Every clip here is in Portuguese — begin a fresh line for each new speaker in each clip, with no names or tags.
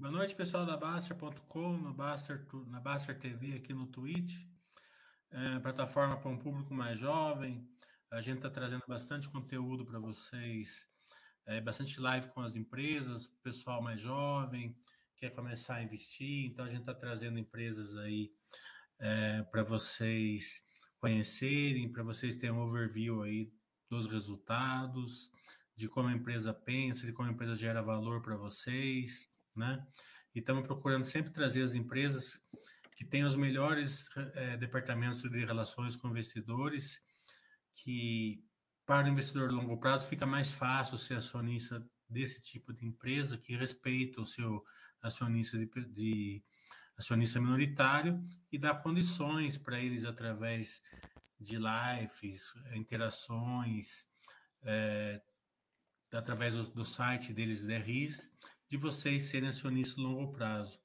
Boa noite, pessoal da Baster.com, Baster, na Baster TV aqui no Twitch. É, plataforma para um público mais jovem. A gente está trazendo bastante conteúdo para vocês, é, bastante live com as empresas, pessoal mais jovem, quer começar a investir. Então, a gente está trazendo empresas aí é, para vocês conhecerem, para vocês terem um overview aí dos resultados, de como a empresa pensa, de como a empresa gera valor para vocês, né? E estamos procurando sempre trazer as empresas que têm os melhores é, departamentos de relações com investidores, que para o investidor de longo prazo fica mais fácil ser acionista desse tipo de empresa que respeita o seu acionista de, de acionista minoritário e dá condições para eles através de lives, interações, é, através do, do, site deles, DRIs, de vocês serem acionistas longo prazo.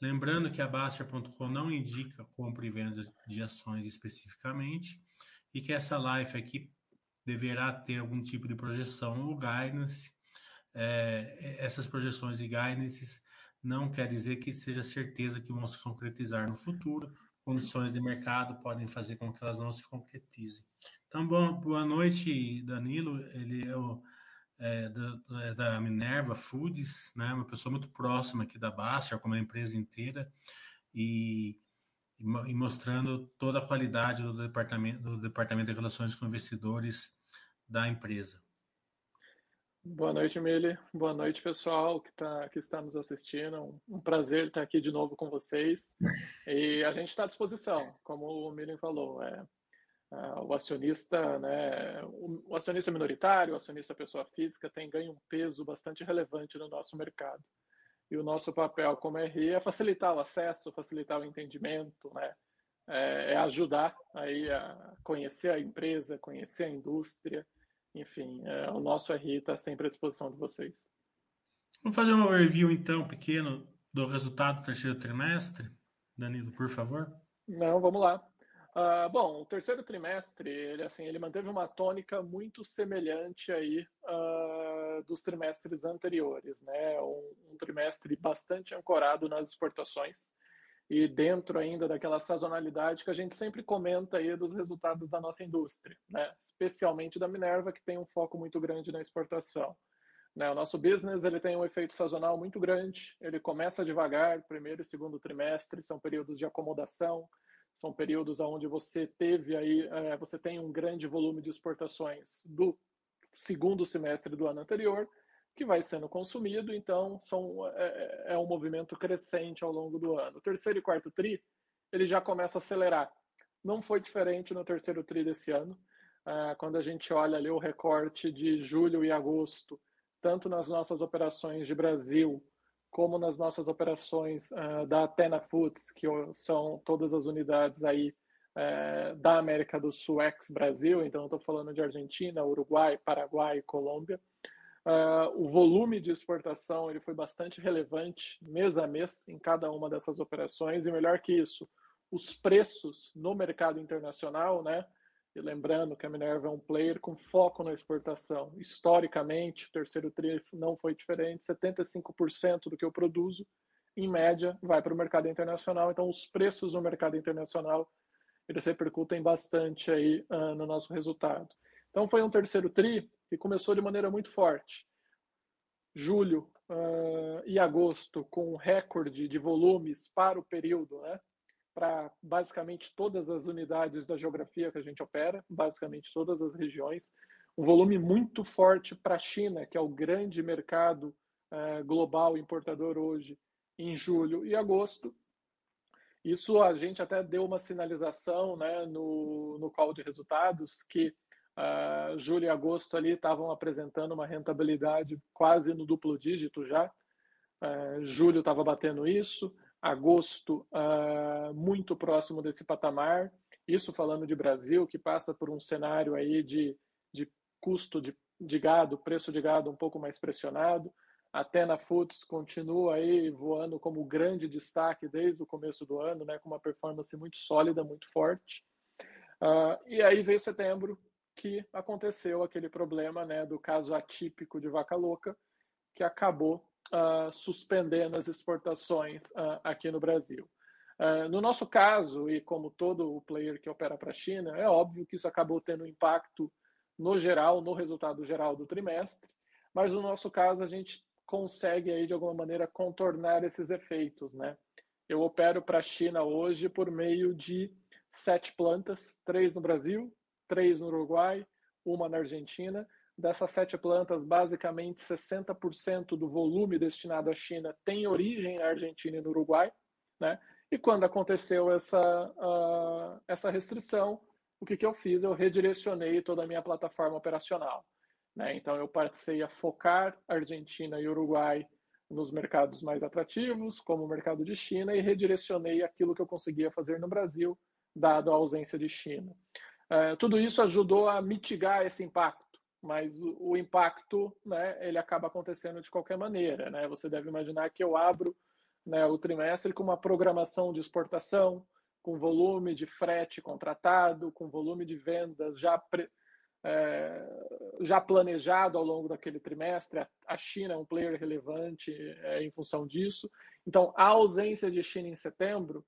Lembrando que a Baster.com não indica compra e venda de ações especificamente e que essa live aqui deverá ter algum tipo de projeção ou guidance. É, essas projeções e guidances não quer dizer que seja certeza que vão se concretizar no futuro. Condições de mercado podem fazer com que elas não se concretizem. Então, boa noite, Danilo. Ele é o é, da, é da, Minerva Foods, né? Uma pessoa muito próxima aqui da Baster, como a empresa inteira, e, e, mostrando toda a qualidade do departamento, do departamento de relações com investidores da empresa.
Boa noite, Mili. Boa noite, pessoal que, tá, que está nos assistindo. Um, um prazer estar aqui de novo com vocês. E a gente está à disposição, como o Mili falou. É, Uh, o acionista, né, o, o, acionista minoritário, o acionista pessoa física tem ganho um peso bastante relevante no nosso mercado. E o nosso papel como RI é facilitar o acesso, facilitar o entendimento, né, é, é ajudar aí a conhecer a empresa, conhecer a indústria, enfim, é, o nosso RI está sempre à disposição de vocês.
Vamos fazer um review então pequeno do resultado do terceiro trimestre, Danilo, por favor.
Não, vamos lá. Uh, bom, o terceiro trimestre, ele, assim, ele manteve uma tônica muito semelhante aí uh, dos trimestres anteriores, né? Um, um, trimestre bastante ancorado nas exportações e dentro ainda daquela sazonalidade que a gente sempre comenta aí dos resultados da nossa indústria, né? Especialmente da Minerva, que tem um foco muito grande na exportação. Né? O nosso business ele tem um efeito sazonal muito grande, ele começa devagar, primeiro e segundo trimestre são períodos de acomodação, são períodos onde você teve aí, é, você tem um grande volume de exportações do segundo semestre do ano anterior, que vai sendo consumido, então são, é, é, é um movimento crescente ao longo do ano. O terceiro e quarto TRI, ele já começa a acelerar. Não foi diferente no terceiro TRI desse ano, é, quando a gente olha ali o recorte de julho e agosto, tanto nas nossas operações de Brasil como nas nossas operações uh, da Atena Foods, que são todas as unidades aí uh, da América do Sul, ex-Brasil, então estou falando de Argentina, Uruguai, Paraguai, Colômbia. Uh, o volume de exportação ele foi bastante relevante mês a mês em cada uma dessas operações, e melhor que isso, os preços no mercado internacional, né, e lembrando que a Minerva é um player com foco na exportação. Historicamente, o terceiro TRI não foi diferente. 75% do que eu produzo, em média, vai para o mercado internacional. Então, os preços no mercado internacional eles repercutem bastante aí uh, no nosso resultado. Então, foi um terceiro TRI que começou de maneira muito forte. Julho uh, e agosto com recorde de volumes para o período, né? Para basicamente todas as unidades da geografia que a gente opera, basicamente todas as regiões. Um volume muito forte para a China, que é o grande mercado uh, global importador hoje, em julho e agosto. Isso a gente até deu uma sinalização né, no, no call de resultados que uh, julho e agosto ali estavam apresentando uma rentabilidade quase no duplo dígito já. Uh, julho estava batendo isso, agosto uh, muito próximo desse patamar. Isso falando de Brasil, que passa por um cenário aí de, de custo de, de gado, preço de gado um pouco mais pressionado. Até na Foods continua aí voando como grande destaque desde o começo do ano, né, com uma performance muito sólida, muito forte. Uh, e aí veio setembro, que aconteceu aquele problema né, do caso atípico de vaca louca, que acabou uh, suspendendo as exportações uh, aqui no Brasil. Uh, no nosso caso, e como todo o player que opera para a China, é óbvio que isso acabou tendo impacto no geral, no resultado geral do trimestre, mas no nosso caso a gente consegue aí de alguma maneira contornar esses efeitos, né? Eu opero para a China hoje por meio de sete plantas, três no Brasil, três no Uruguai, uma na Argentina. Dessas sete plantas, basicamente 60% do volume destinado à China tem origem na Argentina e no Uruguai, né? E quando aconteceu essa, uh, essa restrição, o que, que eu fiz? Eu redirecionei toda a minha plataforma operacional. Né? Então, eu passei a focar Argentina e Uruguai nos mercados mais atrativos, como o mercado de China, e redirecionei aquilo que eu conseguia fazer no Brasil, dado a ausência de China. Uh, tudo isso ajudou a mitigar esse impacto, mas o, o, impacto, né, ele acaba acontecendo de qualquer maneira. Né? Você deve imaginar que eu abro né, o trimestre com uma programação de exportação, com volume de frete contratado, com volume de vendas já pre, é, já planejado ao longo daquele trimestre. A China é um player relevante é, em função disso. Então, a ausência de China em setembro,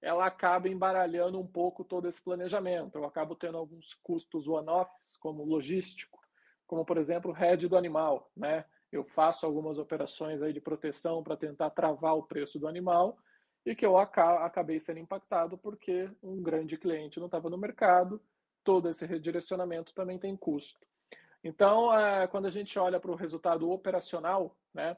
ela acaba embaralhando um pouco todo esse planejamento. Eu acabo tendo alguns custos one-offs, como logístico, como, por exemplo, o head do animal. Né? Eu faço algumas operações aí de proteção para tentar travar o preço do animal e que eu acabei sendo impactado porque um grande cliente não estava no mercado todo esse redirecionamento também tem custo. Então, é, quando a gente olha para o resultado operacional, né,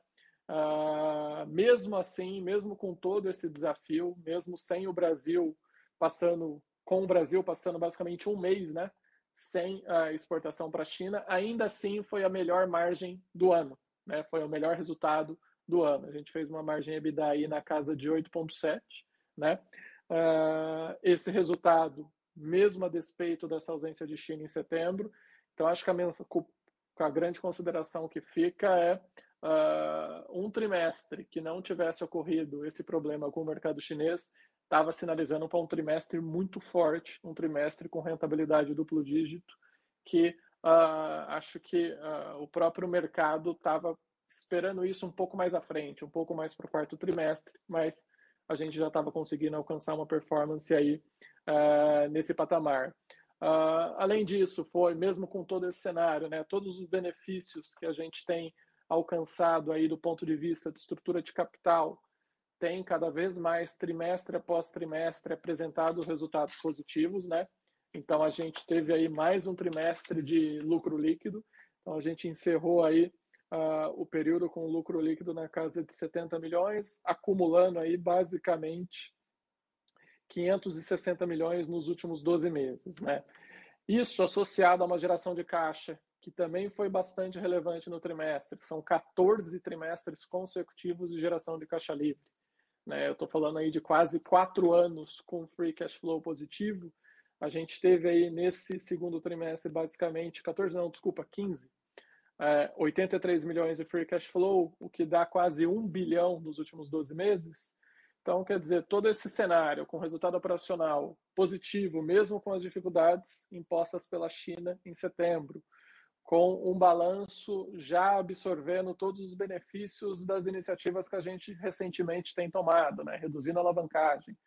uh, mesmo assim, mesmo com todo esse desafio, mesmo sem o Brasil passando, com o Brasil passando basicamente um mês, né, sem a exportação para a China, ainda assim foi a melhor margem do ano, né, foi o melhor resultado do ano. A gente fez uma margem EBITDA aí na casa de 8,7, né. Uh, esse resultado mesmo a despeito dessa ausência de China em setembro. Então, acho que a, a grande consideração que fica é uh, um trimestre que não tivesse ocorrido esse problema com o mercado chinês estava sinalizando para um trimestre muito forte, um trimestre com rentabilidade duplo dígito, que uh, acho que uh, o próprio mercado estava esperando isso um pouco mais à frente, um pouco mais para o quarto trimestre, mas a gente já estava conseguindo alcançar uma performance aí uh, nesse patamar. Além disso, foi mesmo com todo esse cenário, né, todos os benefícios que a gente tem alcançado aí do ponto de vista de estrutura de capital, tem cada vez mais trimestre após trimestre apresentado resultados positivos, né? Então a gente teve aí mais um trimestre de lucro líquido. Então a gente encerrou aí uh, o período com lucro líquido na casa de 70 milhões, acumulando aí basicamente 560 milhões nos últimos 12 meses. Né? Isso associado a uma geração de caixa que também foi bastante relevante no trimestre, são 14 trimestres consecutivos de geração de caixa livre. Né? Eu estou falando aí de quase quatro anos com free cash flow positivo. A gente teve aí nesse segundo trimestre basicamente 14, não, desculpa, 15, é, 83 milhões de free cash flow, o que dá quase um bilhão nos últimos 12 meses. Então, quer dizer, todo esse cenário com resultado operacional positivo, mesmo com as dificuldades impostas pela China em setembro, com um balanço já absorvendo todos os benefícios das iniciativas que a gente recentemente tem tomado, né? reduzindo a alavancagem,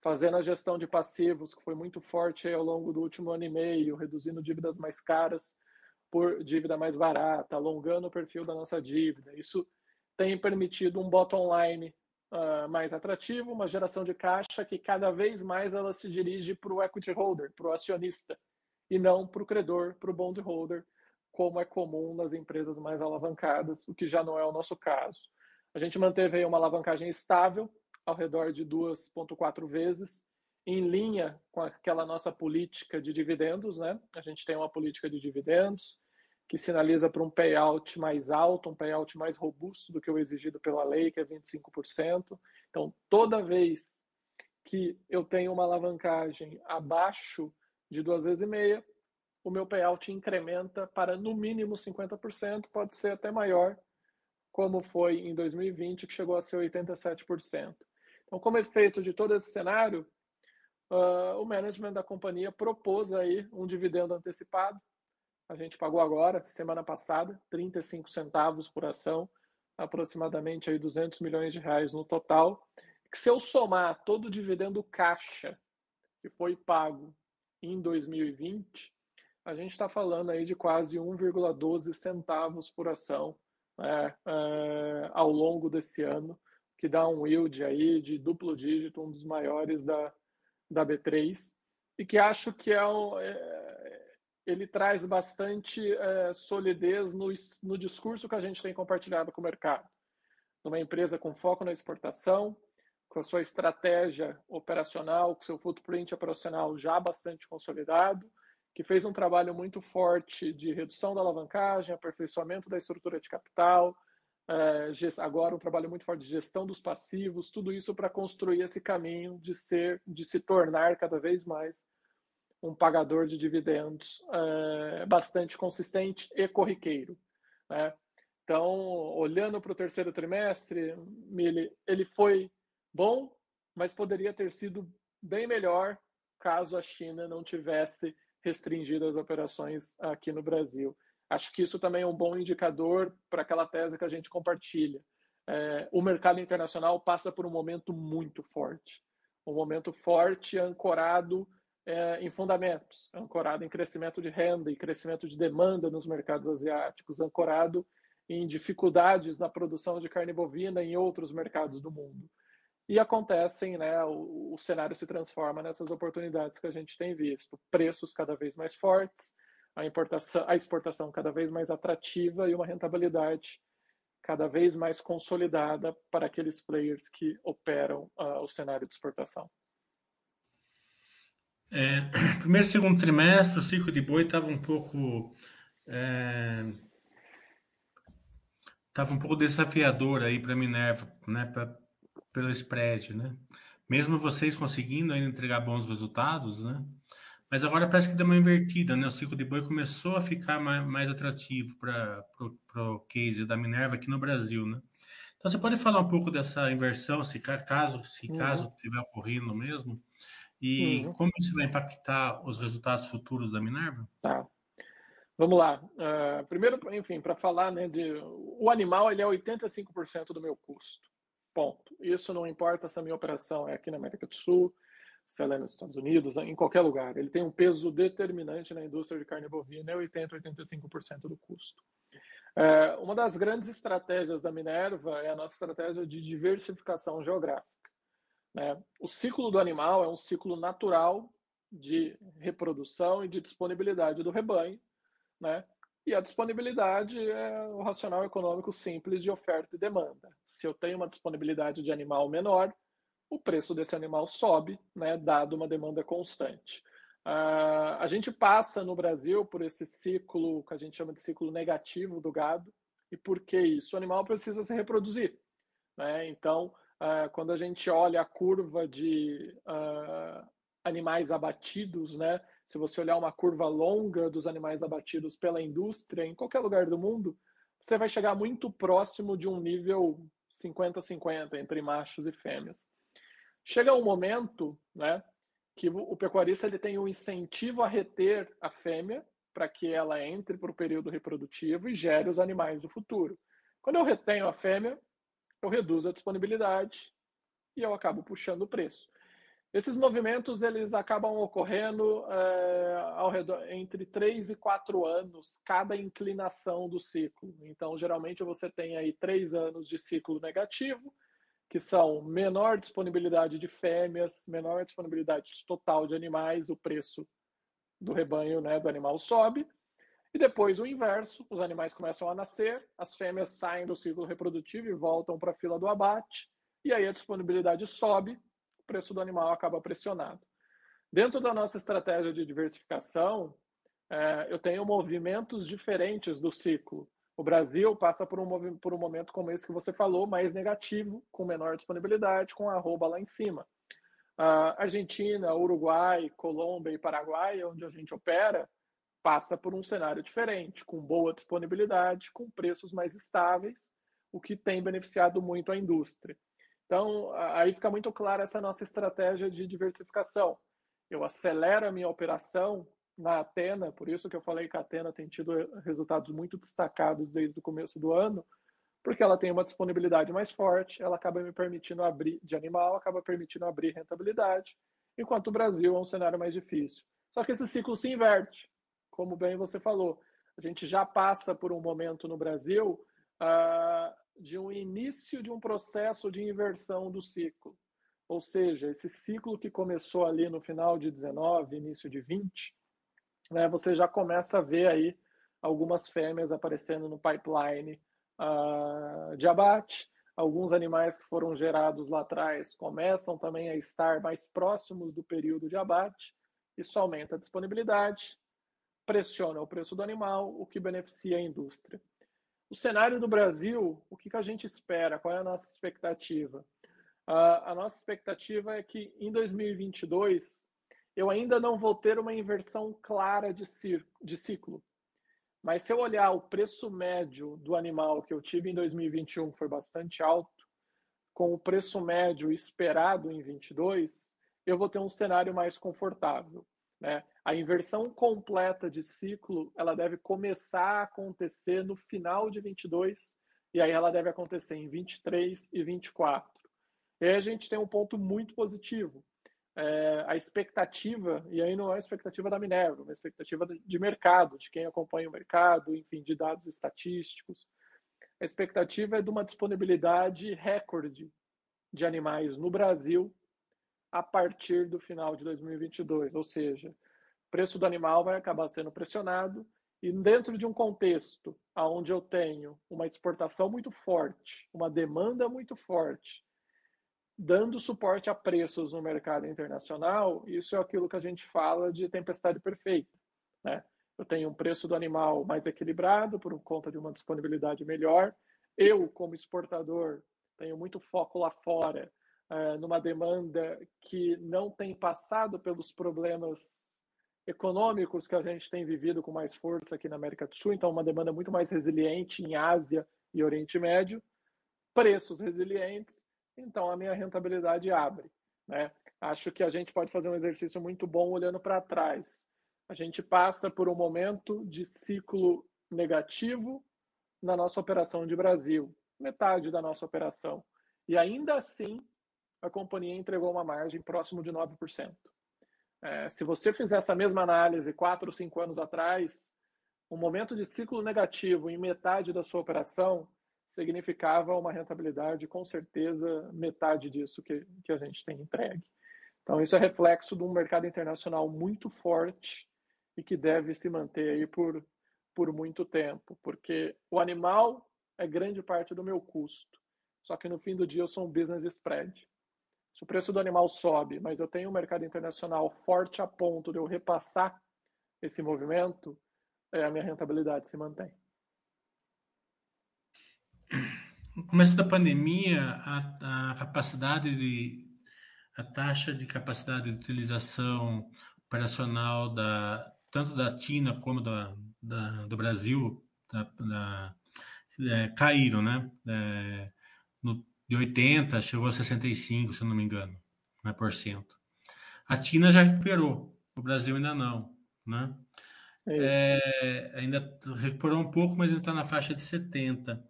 fazendo a gestão de passivos, que foi muito forte ao longo do último ano e meio, reduzindo dívidas mais caras por dívida mais barata, alongando o perfil da nossa dívida. Isso tem permitido um bottom line uh, mais atrativo, uma geração de caixa que cada vez mais ela se dirige para o equity holder, para o acionista, e não para o credor, para o bond holder, como é comum nas empresas mais alavancadas, o que já não é o nosso caso. A gente manteve aí uma alavancagem estável, ao redor de 2,4 vezes, em linha com aquela nossa política de dividendos, né? A gente tem uma política de dividendos, que sinaliza para um payout mais alto, um payout mais robusto do que o exigido pela lei, que é 25%. Então, toda vez que eu tenho uma alavancagem abaixo de duas vezes e meia, o meu payout incrementa para no mínimo 50%, pode ser até maior, como foi em 2020, que chegou a ser 87%. Então, como efeito de todo esse cenário, uh, o management da companhia propôs aí um dividendo antecipado a gente pagou agora, semana passada, 35 centavos por ação, aproximadamente aí 200 milhões de reais no total, que se eu somar todo o dividendo caixa que foi pago em 2020, a gente está falando aí de quase 1,12 centavos por ação né, é, ao longo desse ano, que dá um yield aí de duplo dígito, um dos maiores da, da B3, e que acho que é, um, é ele traz bastante é, solidez no, no discurso que a gente tem compartilhado com o mercado. Numa empresa com foco na exportação, com a sua estratégia operacional, com seu footprint operacional já bastante consolidado, que fez um trabalho muito forte de redução da alavancagem, aperfeiçoamento da estrutura de capital, é, agora um trabalho muito forte de gestão dos passivos, tudo isso para construir esse caminho de ser, de se tornar cada vez mais um pagador de dividendos é, bastante consistente e corriqueiro. Né? Então, olhando para o terceiro trimestre, ele, ele foi bom, mas poderia ter sido bem melhor caso a China não tivesse restringido as operações aqui no Brasil. Acho que isso também é um bom indicador para aquela tese que a gente compartilha. É, o mercado internacional passa por um momento muito forte, um momento forte ancorado é, em fundamentos, ancorado em crescimento de renda e crescimento de demanda nos mercados asiáticos, ancorado em dificuldades na produção de carne bovina em outros mercados do mundo e acontecem, né, o, o, cenário se transforma nessas oportunidades que a gente tem visto, preços cada vez mais fortes, a importação, a exportação cada vez mais atrativa e uma rentabilidade cada vez mais consolidada para aqueles players que operam uh, o cenário de exportação.
É, primeiro e segundo trimestre, o ciclo de boi estava um pouco estava é, um pouco desafiador aí para Minerva, né, pelo spread, né? Mesmo vocês conseguindo ainda entregar bons resultados, né? Mas agora parece que deu uma invertida, né? O ciclo de boi começou a ficar mais, mais atrativo para o case da Minerva aqui no Brasil, né? Então você pode falar um pouco dessa inversão, se caso se uhum. caso estiver ocorrendo mesmo, e uhum. como isso vai impactar os resultados futuros da Minerva?
Tá. Vamos lá. Uh, primeiro, enfim, para falar, né, de o animal ele é 85% do meu custo. Ponto. Isso não importa se a minha operação é aqui na América do Sul, se ela é nos Estados Unidos, em qualquer lugar. Ele tem um peso determinante na indústria de carne bovina, é 80, 85% do custo. É, uma das grandes estratégias da Minerva é a nossa estratégia de diversificação geográfica. Né? O ciclo do animal é um ciclo natural de reprodução e de disponibilidade do rebanho, né? E a disponibilidade é o racional econômico simples de oferta e demanda. Se eu tenho uma disponibilidade de animal menor, o preço desse animal sobe, né, dado uma demanda constante. Uh, a gente passa no Brasil por esse ciclo que a gente chama de ciclo negativo do gado. E por que isso? O animal precisa se reproduzir. Né? Então, uh, quando a gente olha a curva de uh, animais abatidos, né, se você olhar uma curva longa dos animais abatidos pela indústria em qualquer lugar do mundo, você vai chegar muito próximo de um nível 50-50 entre machos e fêmeas. Chega um momento, né, que o pecuarista ele tem um incentivo a reter a fêmea para que ela entre para o período reprodutivo e gere os animais do futuro. Quando eu retenho a fêmea, eu reduzo a disponibilidade e eu acabo puxando o preço. Esses movimentos eles acabam ocorrendo é, ao redor, entre 3 e 4 anos, cada inclinação do ciclo. Então, geralmente, você tem aí 3 anos de ciclo negativo, que são menor disponibilidade de fêmeas, menor disponibilidade total de animais, o preço do rebanho né, do animal sobe. E depois o inverso, os animais começam a nascer, as fêmeas saem do ciclo reprodutivo e voltam para a fila do abate, e aí a disponibilidade sobe, o preço do animal acaba pressionado. Dentro da nossa estratégia de diversificação, é, eu tenho movimentos diferentes do ciclo. O Brasil passa por um, por um momento como esse que você falou, mais negativo, com menor disponibilidade, com arroba lá em cima. A Argentina, Uruguai, Colômbia e Paraguai, onde a gente opera, passa por um cenário diferente, com boa disponibilidade, com preços mais estáveis, o que tem beneficiado muito a indústria. Então, aí fica muito clara essa nossa estratégia de diversificação. Eu acelero a minha operação na Atena, por isso que eu falei que a Atena tem tido resultados muito destacados desde o começo do ano, porque ela tem uma disponibilidade mais forte, ela acaba me permitindo abrir de animal, acaba permitindo abrir rentabilidade, enquanto o Brasil é um cenário mais difícil. Só que esse ciclo se inverte, como bem você falou. A gente já passa por um momento no Brasil uh, de um início de um processo de inversão do ciclo. Ou seja, esse ciclo que começou ali no final de 19, início de 20, né, você já começa a ver aí algumas fêmeas aparecendo no pipeline uh, de abate. Alguns animais que foram gerados lá atrás começam também a estar mais próximos do período de abate. Isso aumenta a disponibilidade, pressiona o preço do animal, o que beneficia a indústria. O cenário do Brasil, o que, que a gente espera? Qual é a nossa expectativa? Uh, a nossa expectativa é que em 2022 eu ainda não vou ter uma inversão clara de, de ciclo. Mas se eu olhar o preço médio do animal que eu tive em 2021, que foi bastante alto, com o preço médio esperado em 22, eu vou ter um cenário mais confortável. Né? A inversão completa de ciclo ela deve começar a acontecer no final de 22 e aí ela deve acontecer em 23 e 24. E aí a gente tem um ponto muito positivo, é, a expectativa, e aí não é a expectativa da Minerva, é uma expectativa de mercado, de quem acompanha o mercado, enfim, de dados estatísticos. A expectativa é de uma disponibilidade recorde de animais no Brasil a partir do final de 2022, ou seja, o preço do animal vai acabar sendo pressionado e dentro de um contexto onde eu tenho uma exportação muito forte, uma demanda muito forte dando suporte a preços no mercado internacional, isso é aquilo que a gente fala de tempestade perfeita. Né? Eu tenho um preço do animal mais equilibrado por conta de uma disponibilidade melhor. Eu, como exportador, tenho muito foco lá fora, é, numa demanda que não tem passado pelos problemas econômicos que a gente tem vivido com mais força aqui na América do Sul, então uma demanda muito mais resiliente em Ásia e Oriente Médio, preços resilientes então a minha rentabilidade abre. Né? Acho que a gente pode fazer um exercício muito bom olhando para trás. A gente passa por um momento de ciclo negativo na nossa operação de Brasil, metade da nossa operação. E ainda assim, a companhia entregou uma margem próximo de 9%. É, se você fizer essa mesma análise quatro ou cinco anos atrás, um momento de ciclo negativo em metade da sua operação significava uma rentabilidade, com certeza, metade disso que, que a gente tem entregue. Então, isso é reflexo de um mercado internacional muito forte e que deve se manter aí por, por muito tempo, porque o animal é grande parte do meu custo. Só que no fim do dia eu sou um business spread. Se o preço do animal sobe, mas eu tenho um mercado internacional forte a ponto de eu repassar esse movimento, é, a minha rentabilidade se mantém.
No começo da pandemia, a, a capacidade de a taxa de capacidade de utilização operacional da tanto da China como da, da do Brasil da, da, é, caíram, né? É, no, de 80 chegou a 65, se eu não me engano, né, por cento. A China já recuperou, o Brasil ainda não, né? É, ainda recuperou um pouco, mas ainda está na faixa de 70.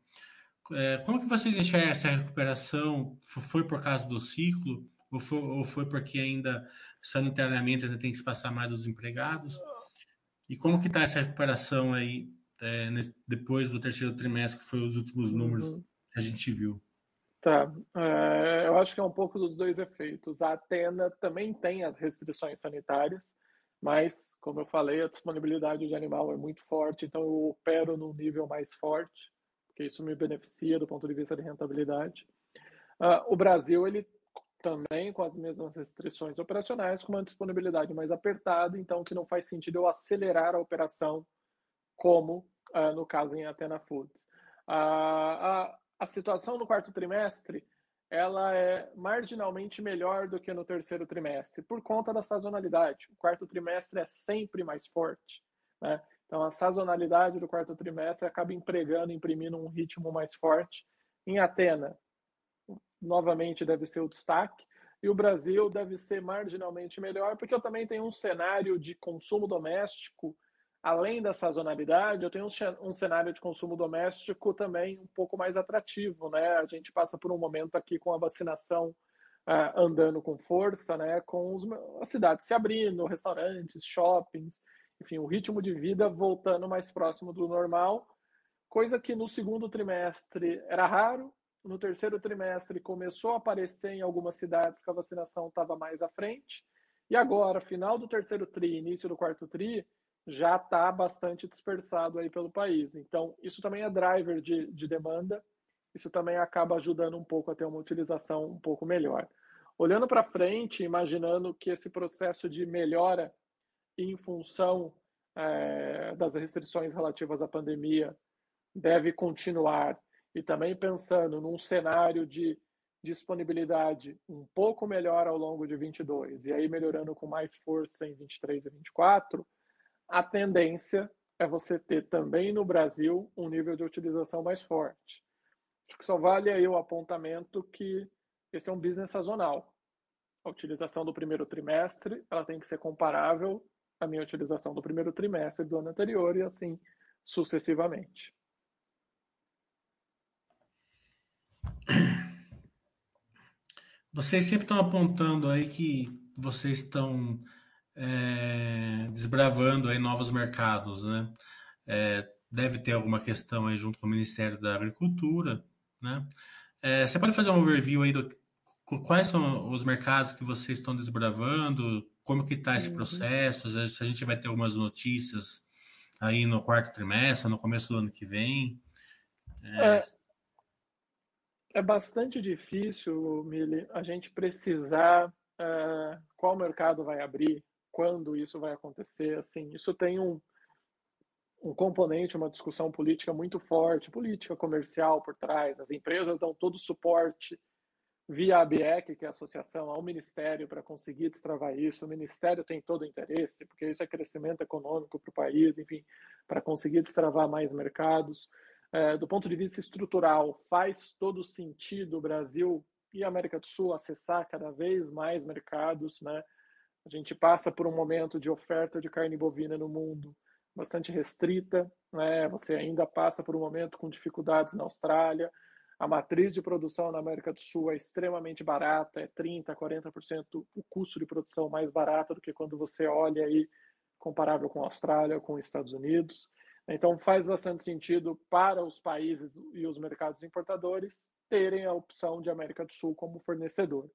É, como que vocês enxergam essa recuperação? Foi por causa do ciclo? Ou foi, ou foi porque ainda sanitariamente ainda tem que se passar mais os empregados? E como que está essa recuperação aí é, depois do terceiro trimestre, que foi os últimos números uhum. que a gente viu?
Tá. É, eu acho que é um pouco dos dois efeitos. A Atena também tem as restrições sanitárias, mas, como eu falei, a disponibilidade de animal é muito forte, então eu opero num nível mais forte porque isso me beneficia do ponto de vista de rentabilidade. Uh, o Brasil, ele também com as mesmas restrições operacionais, com uma disponibilidade mais apertada, então que não faz sentido eu acelerar a operação, como uh, no caso em Atena Foods. Uh, a, situação no quarto trimestre ela é marginalmente melhor do que no terceiro trimestre, por conta da sazonalidade. O quarto trimestre é sempre mais forte. Né? Então, a sazonalidade do quarto trimestre acaba empregando, imprimindo um ritmo mais forte. Em Atena, novamente deve ser o destaque. E o Brasil deve ser marginalmente melhor, porque eu também tenho um cenário de consumo doméstico além da sazonalidade, eu tenho um cenário de consumo doméstico também um pouco mais atrativo, né? A gente passa por um momento aqui com a vacinação uh, andando com força, né? Com os, as cidades se abrindo, restaurantes, shoppings, enfim, o ritmo de vida voltando mais próximo do normal, coisa que no segundo trimestre era raro, no terceiro trimestre começou a aparecer em algumas cidades que a vacinação estava mais à frente, e agora, final do terceiro tri, início do quarto tri, já está bastante dispersado aí pelo país. Então, isso também é driver de, de demanda, isso também acaba ajudando um pouco a ter uma utilização um pouco melhor. Olhando para frente, imaginando que esse processo de melhora em função é, das restrições relativas à pandemia deve continuar, e também pensando num cenário de disponibilidade um pouco melhor ao longo de 22 e aí melhorando com mais força em 23 e 24, a tendência é você ter também no Brasil um nível de utilização mais forte. Acho que só vale aí o apontamento que esse é um business sazonal. A utilização do primeiro trimestre ela tem que ser comparável à minha utilização do primeiro trimestre do ano anterior e assim sucessivamente.
Vocês sempre estão apontando aí que vocês estão é, desbravando aí novos mercados, né? É, deve ter alguma questão aí junto com o Ministério da Agricultura, né? É, você pode fazer um overview aí do quais são os mercados que vocês estão desbravando, como que está esse uhum. processo, se a gente vai ter algumas notícias aí no quarto trimestre, no começo do ano que vem.
É, é bastante difícil, Mili, a gente precisar uh, qual mercado vai abrir, quando isso vai acontecer, assim, isso tem um, um componente, uma discussão política muito forte, política comercial por trás. As empresas dão todo o suporte via a que é a associação, ao Ministério para conseguir destravar isso. O Ministério tem todo o interesse, porque isso é crescimento econômico para o país, enfim, para conseguir destravar mais mercados. É, do ponto de vista estrutural, faz todo sentido o Brasil e a América do Sul acessar cada vez mais mercados, né? A gente passa por um momento de oferta de carne bovina no mundo bastante restrita, né? Você ainda passa por um momento com dificuldades na Austrália. A matriz de produção na América do Sul é extremamente barata, é 30, 40% o custo de produção mais barato do que quando você olha aí comparável com a Austrália, com os Estados Unidos. Então faz bastante sentido para os países e os mercados importadores terem a opção de América do Sul como fornecedor.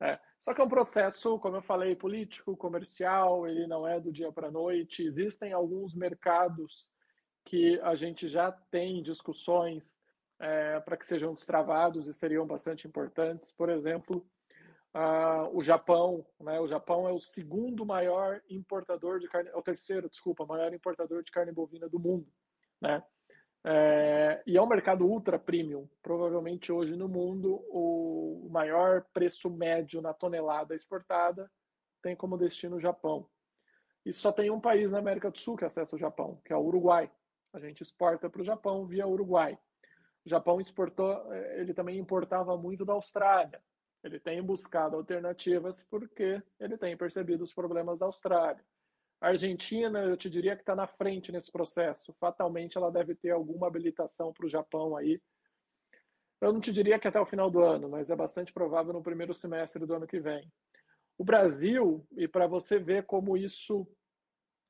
É. Só que é um processo, como eu falei, político, comercial, ele não é do dia para a noite. Existem alguns mercados que a gente já tem discussões é, para que sejam destravados e seriam bastante importantes. Por exemplo, uh, o Japão. Né? O Japão é o segundo maior importador de carne, é o terceiro, desculpa, maior importador de carne bovina do mundo. Né? É, e é um mercado ultra premium. Provavelmente hoje no mundo o maior preço médio na tonelada exportada tem como destino o Japão. E só tem um país na América do Sul que acessa o Japão, que é o Uruguai. A gente exporta para o Japão via Uruguai. O Japão exportou, é, ele também importava muito da Austrália. Ele tem buscado alternativas porque ele tem percebido os problemas da Austrália. A Argentina, eu te diria que está na frente nesse processo. Fatalmente, ela deve ter alguma habilitação para o Japão aí. Eu não te diria que até o final do ano, mas é bastante provável no primeiro semestre do ano que vem. O Brasil, e para você ver como isso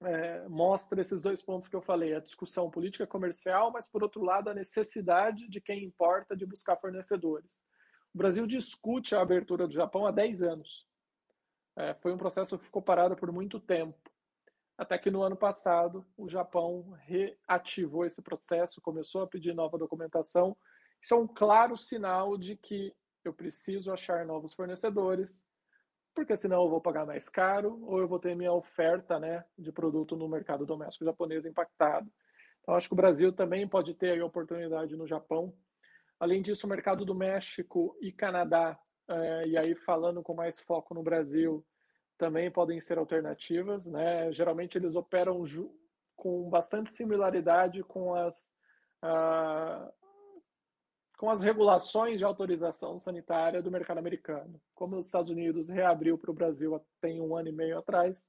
é, mostra esses dois pontos que eu falei, a discussão política comercial, mas por outro lado a necessidade de quem importa de buscar fornecedores. O Brasil discute a abertura do Japão há 10 anos. É, foi um processo que ficou parado por muito tempo. Até que no ano passado o Japão reativou esse processo, começou a pedir nova documentação. Isso é um claro sinal de que eu preciso achar novos fornecedores, porque senão eu vou pagar mais caro ou eu vou ter minha oferta né, de produto no mercado doméstico japonês impactado. Então, acho que o Brasil também pode ter a oportunidade no Japão. Além disso, o mercado do México e Canadá, é, e aí falando com mais foco no Brasil, também podem ser alternativas, né? Geralmente eles operam com bastante similaridade com as uh, com as regulações de autorização sanitária do mercado americano. Como os Estados Unidos reabriu para o Brasil tem um ano e meio atrás,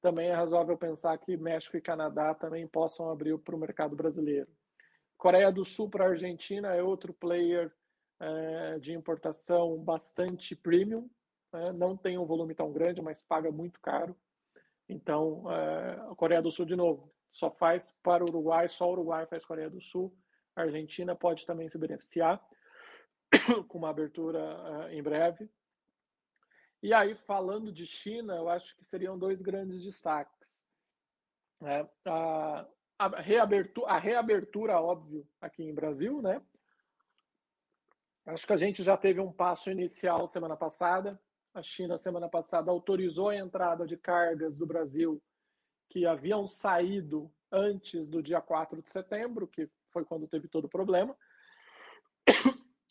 também é razoável pensar que México e Canadá também possam abrir para o mercado brasileiro. Coreia do Sul para a Argentina é outro player é, de importação bastante premium, né? não tem um volume tão grande, mas paga muito caro. Então, é, a Coreia do Sul, de novo, só faz para o Uruguai, só o Uruguai faz Coreia do Sul. A Argentina pode também se beneficiar com uma abertura uh, em breve. E aí, falando de China, eu acho que seriam dois grandes destaques. É, a, a, reabertura, a reabertura, óbvio, aqui em Brasil, né? Acho que a gente já teve um passo inicial semana passada. A China, semana passada, autorizou a entrada de cargas do Brasil que haviam saído antes do dia 4 de setembro, que foi quando teve todo o problema.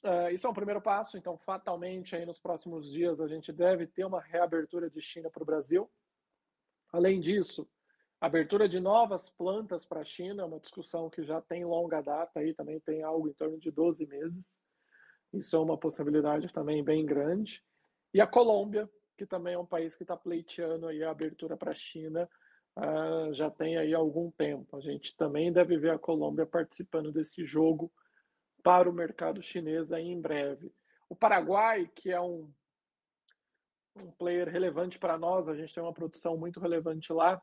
Uh, isso é um primeiro passo, então fatalmente aí nos próximos dias a gente deve ter uma reabertura de China para o Brasil. Além disso, abertura de novas plantas para a China, uma discussão que já tem longa data aí, também tem algo em torno de 12 meses. Isso é uma possibilidade também bem grande. E a Colômbia, que também é um país que está pleiteando aí a abertura para a China, uh, já tem aí algum tempo. A gente também deve ver a Colômbia participando desse jogo para o mercado chinês aí em breve. O Paraguai, que é um, um player relevante para nós, a gente tem uma produção muito relevante lá,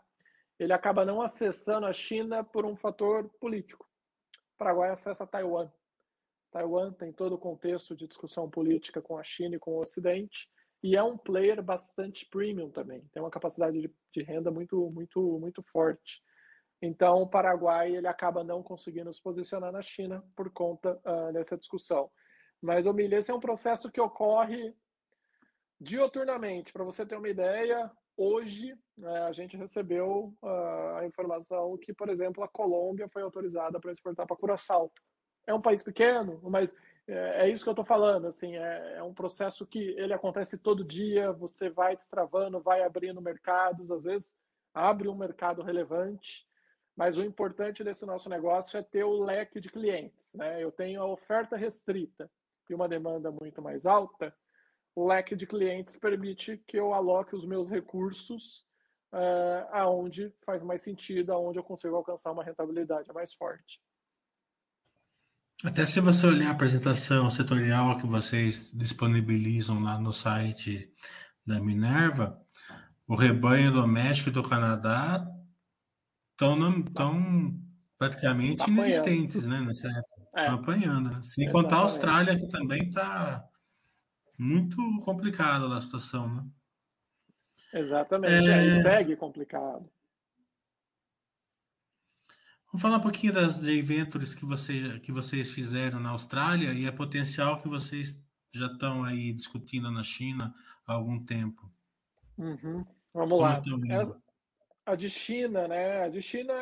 ele acaba não acessando a China por um fator político. O Paraguai acessa Taiwan. Taiwan tem todo o contexto de discussão política com a China e com o Ocidente e é um player bastante premium também. Tem uma capacidade de, de renda muito, muito, muito forte. Então, o Paraguai ele acaba não conseguindo se posicionar na China por conta uh, dessa discussão. Mas, Omília, esse é um processo que ocorre dioturnamente. Para você ter uma ideia, hoje né, a gente recebeu uh, a informação que, por exemplo, a Colômbia foi autorizada para exportar para Curaçao. É um país pequeno, mas é, é isso que eu estou falando. Assim, é, é, um processo que ele acontece todo dia. Você vai destravando, vai abrindo mercados, às vezes abre um mercado relevante mas o importante desse nosso negócio é ter o leque de clientes. Né? Eu tenho a oferta restrita e uma demanda muito mais alta. O leque de clientes permite que eu aloque os meus recursos uh, aonde faz mais sentido, aonde eu consigo alcançar uma rentabilidade mais forte.
Até se você olhar a apresentação setorial que vocês disponibilizam lá no site da Minerva, o rebanho doméstico do Canadá estão tão praticamente tá inexistentes, né? Nessa época. É. apanhando, né? Sem Exatamente. contar a Austrália, que também está muito complicada a situação, né?
Exatamente, é... é segue complicado.
Vamos falar um pouquinho das J-Ventures que, você, que vocês fizeram na Austrália e a potencial que vocês já estão aí discutindo na China há algum tempo.
Uhum. Vamos lá. A de China, né? A de China,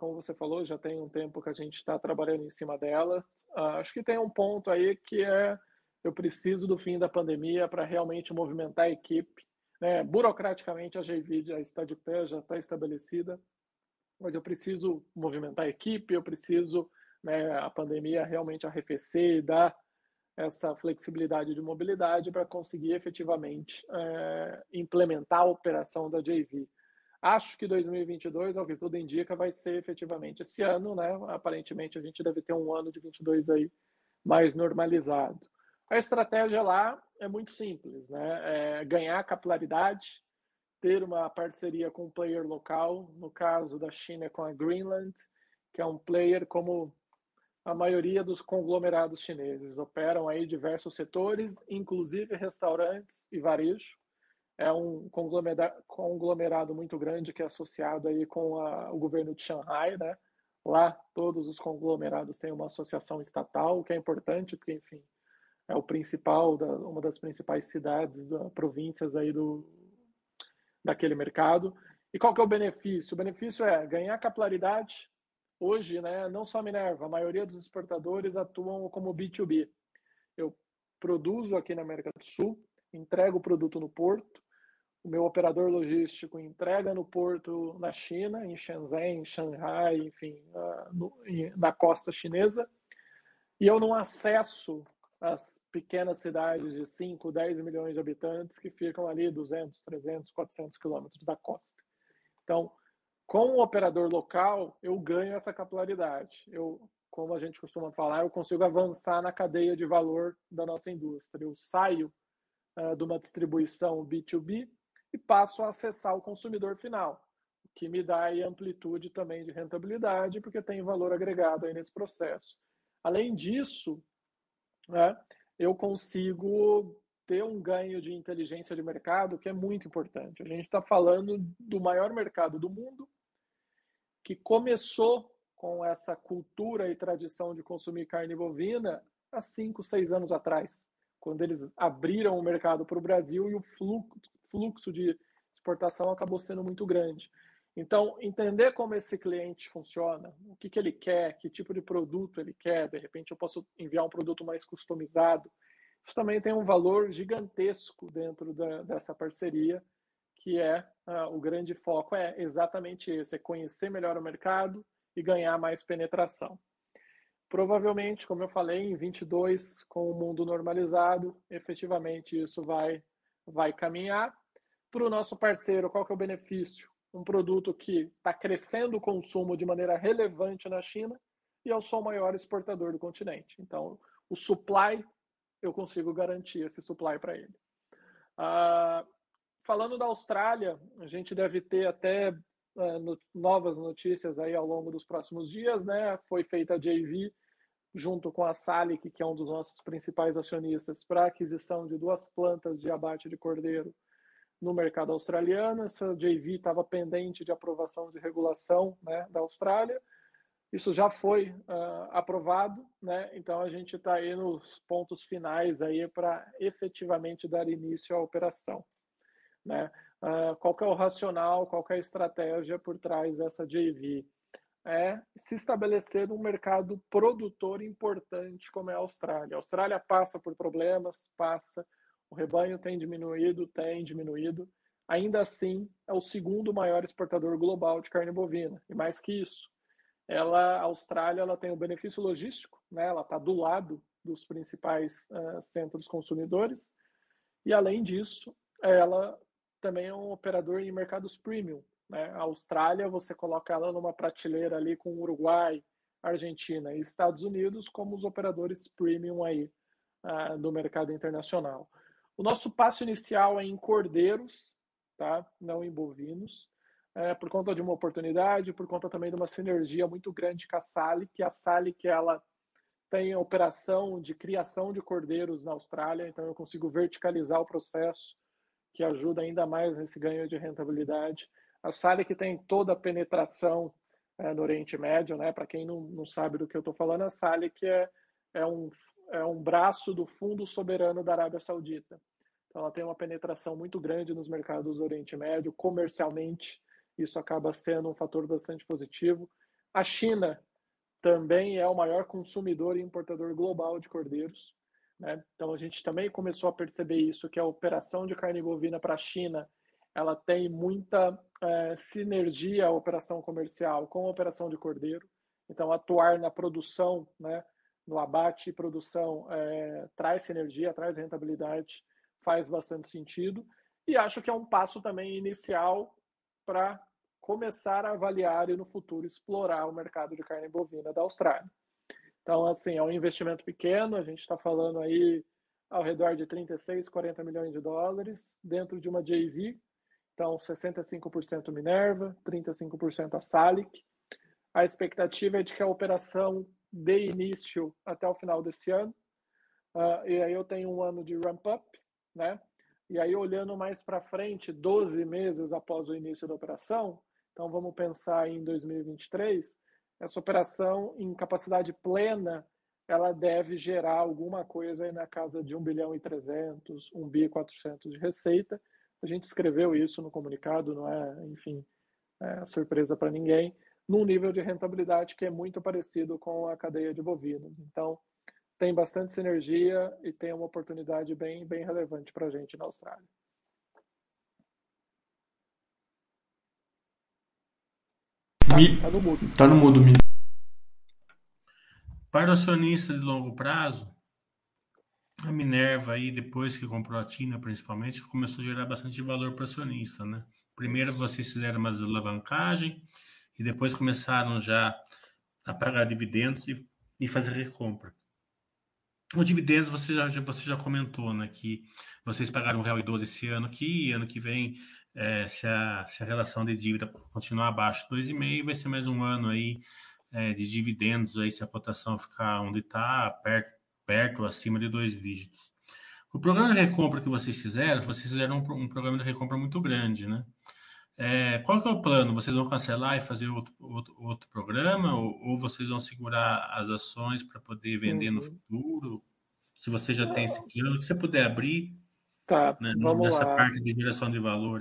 como você falou, já tem um tempo que a gente está trabalhando em cima dela. Uh, acho que tem um ponto aí que é eu preciso do fim da pandemia para realmente movimentar a equipe. Né? Burocraticamente, a GV já está de pé, já está estabelecida, mas eu preciso movimentar a equipe, eu preciso né, a pandemia realmente arrefecer e dar essa flexibilidade de mobilidade para conseguir efetivamente é, implementar a operação da JV. Acho que 2022, ao que tudo indica, vai ser efetivamente esse ano, né? Aparentemente a gente deve ter um ano de 22 aí mais normalizado. A estratégia lá é muito simples, né? É ganhar capilaridade, ter uma parceria com um player local, no caso da China com a Greenland, que é um player como a maioria dos conglomerados chineses operam aí diversos setores, inclusive restaurantes e varejo é um conglomerado, muito grande que é associado aí com a, o governo de Xangai, né? Lá todos os conglomerados têm uma associação estatal, o que é importante, porque enfim é o principal, da, uma das principais cidades, da, províncias aí do daquele mercado. E qual que é o benefício? O benefício é ganhar capilaridade. Hoje, né, não só a Minerva, a maioria dos exportadores atuam como B2B. Eu produzo aqui na América do Sul, entrego o produto no porto, o meu operador logístico entrega no porto na China, em Shenzhen, em Shanghai, enfim, uh, no, na costa chinesa, e eu não acesso as pequenas cidades de 5, 10 milhões de habitantes que ficam ali 200, 300, 400 quilômetros da costa. Então, com o operador local, eu ganho essa capilaridade. Eu, como a gente costuma falar, eu consigo avançar na cadeia de valor da nossa indústria. Eu saio uh, de uma distribuição B2B e passo a acessar o consumidor final, o que me dá amplitude também de rentabilidade, porque tem valor agregado aí nesse processo. Além disso, né, eu consigo ter um ganho de inteligência de mercado que é muito importante. A gente está falando do maior mercado do mundo, que começou com essa cultura e tradição de consumir carne bovina há cinco, seis anos atrás, quando eles abriram o mercado para o Brasil e o fluxo de exportação acabou sendo muito grande. Então, entender como esse cliente funciona, o que, que ele quer, que tipo de produto ele quer, de repente eu posso enviar um produto mais customizado, isso também tem um valor gigantesco dentro da, dessa parceria que é uh, o grande foco é exatamente esse, é conhecer melhor o mercado e ganhar mais penetração. Provavelmente, como eu falei, em 22, com o mundo normalizado, efetivamente isso vai, vai caminhar. Para o nosso parceiro, qual que é o benefício? Um produto que está crescendo o consumo de maneira relevante na China e eu sou o maior exportador do continente. Então, o supply, eu consigo garantir esse supply para ele. Uh, falando da Austrália, a gente deve ter até uh, no, novas notícias aí ao longo dos próximos dias, né? Foi feita a JV junto com a Salic, que é um dos nossos principais acionistas, para aquisição de duas plantas de abate de cordeiro no mercado australiano. Essa JV estava pendente de aprovação de regulação né, da Austrália. Isso já foi uh, aprovado, né? Então a gente está aí nos pontos finais aí para efetivamente dar início à operação. Né? Uh, qual é o racional, qual é a estratégia por trás dessa JV? É se estabelecer um mercado produtor importante como é a Austrália. A Austrália passa por problemas, passa, o rebanho tem diminuído, tem diminuído. Ainda assim, é o segundo maior exportador global de carne bovina. E mais que isso, ela, a Austrália ela tem o um benefício logístico, né? ela está do lado dos principais uh, centros consumidores. E, além disso, ela também é um operador em mercados premium. Né? A Austrália, você coloca ela numa prateleira ali com Uruguai, Argentina e Estados Unidos como os operadores premium aí uh, do mercado internacional. O nosso passo inicial é em cordeiros, tá? não em bovinos, é, por conta de uma oportunidade, por conta também de uma sinergia muito grande com a Salic. A Salic, ela tem operação de criação de cordeiros na Austrália, então eu consigo verticalizar o processo que ajuda ainda mais nesse ganho de rentabilidade. A Salic tem toda a penetração é, no Oriente Médio, né? Para quem não, não sabe do que eu estou falando, a Salic é, é, um, é um braço do Fundo Soberano da Arábia Saudita. Então, ela tem uma penetração muito grande nos mercados do Oriente Médio, comercialmente, isso acaba sendo um fator bastante positivo. A China também é o maior consumidor e importador global de cordeiros. Né? Então a gente também começou a perceber isso, que a operação de carne bovina para a China ela tem muita é, sinergia a operação comercial com a operação de cordeiro. Então atuar na produção, né, no abate e produção é, traz sinergia, traz rentabilidade, faz bastante sentido. E acho que é um passo também inicial para começar a avaliar e no futuro explorar o mercado de carne bovina da Austrália. Então, assim, é um investimento pequeno, a gente está falando aí ao redor de 36, 40 milhões de dólares dentro de uma JV. Então, 65% Minerva, 35% a Salic. A expectativa é de que a operação dê início até o final desse ano. Uh, e aí eu tenho um ano de ramp-up, né? E aí, olhando mais para frente, 12 meses após o início da operação, então vamos pensar em 2023, essa operação em capacidade plena, ela deve gerar alguma coisa aí na casa de 1 bilhão e 300, 1 bi 400 de receita. A gente escreveu isso no comunicado, não é, enfim, é surpresa para ninguém, num nível de rentabilidade que é muito parecido com a cadeia de bovinos. Então, tem bastante sinergia e tem uma oportunidade bem, bem relevante para a gente na Austrália.
Mi... Tá no mudo. Tá no mudo, Mi. Para o acionista de longo prazo, a Minerva aí, depois que comprou a Tina, principalmente, começou a gerar bastante valor para o acionista, né? primeiro vocês fizeram uma desalavancagem e depois começaram já a pagar dividendos e, e fazer recompra. O dividendos você já, você já comentou, né? Que vocês pagaram R$ 1,12 esse ano aqui, e ano que vem, é, se, a, se a relação de dívida continuar abaixo de 2,5, vai ser mais um ano aí é, de dividendos, aí se a cotação ficar onde está, perto, perto acima de dois dígitos. O programa de recompra que vocês fizeram, vocês fizeram um, um programa de recompra muito grande, né? É, qual que é o plano? Vocês vão cancelar e fazer outro, outro, outro programa ou, ou, vocês vão segurar as ações para poder vender uhum. no futuro? Se você já tem esse plano, se você puder abrir
tá, né,
nessa
lá.
parte de geração de valor.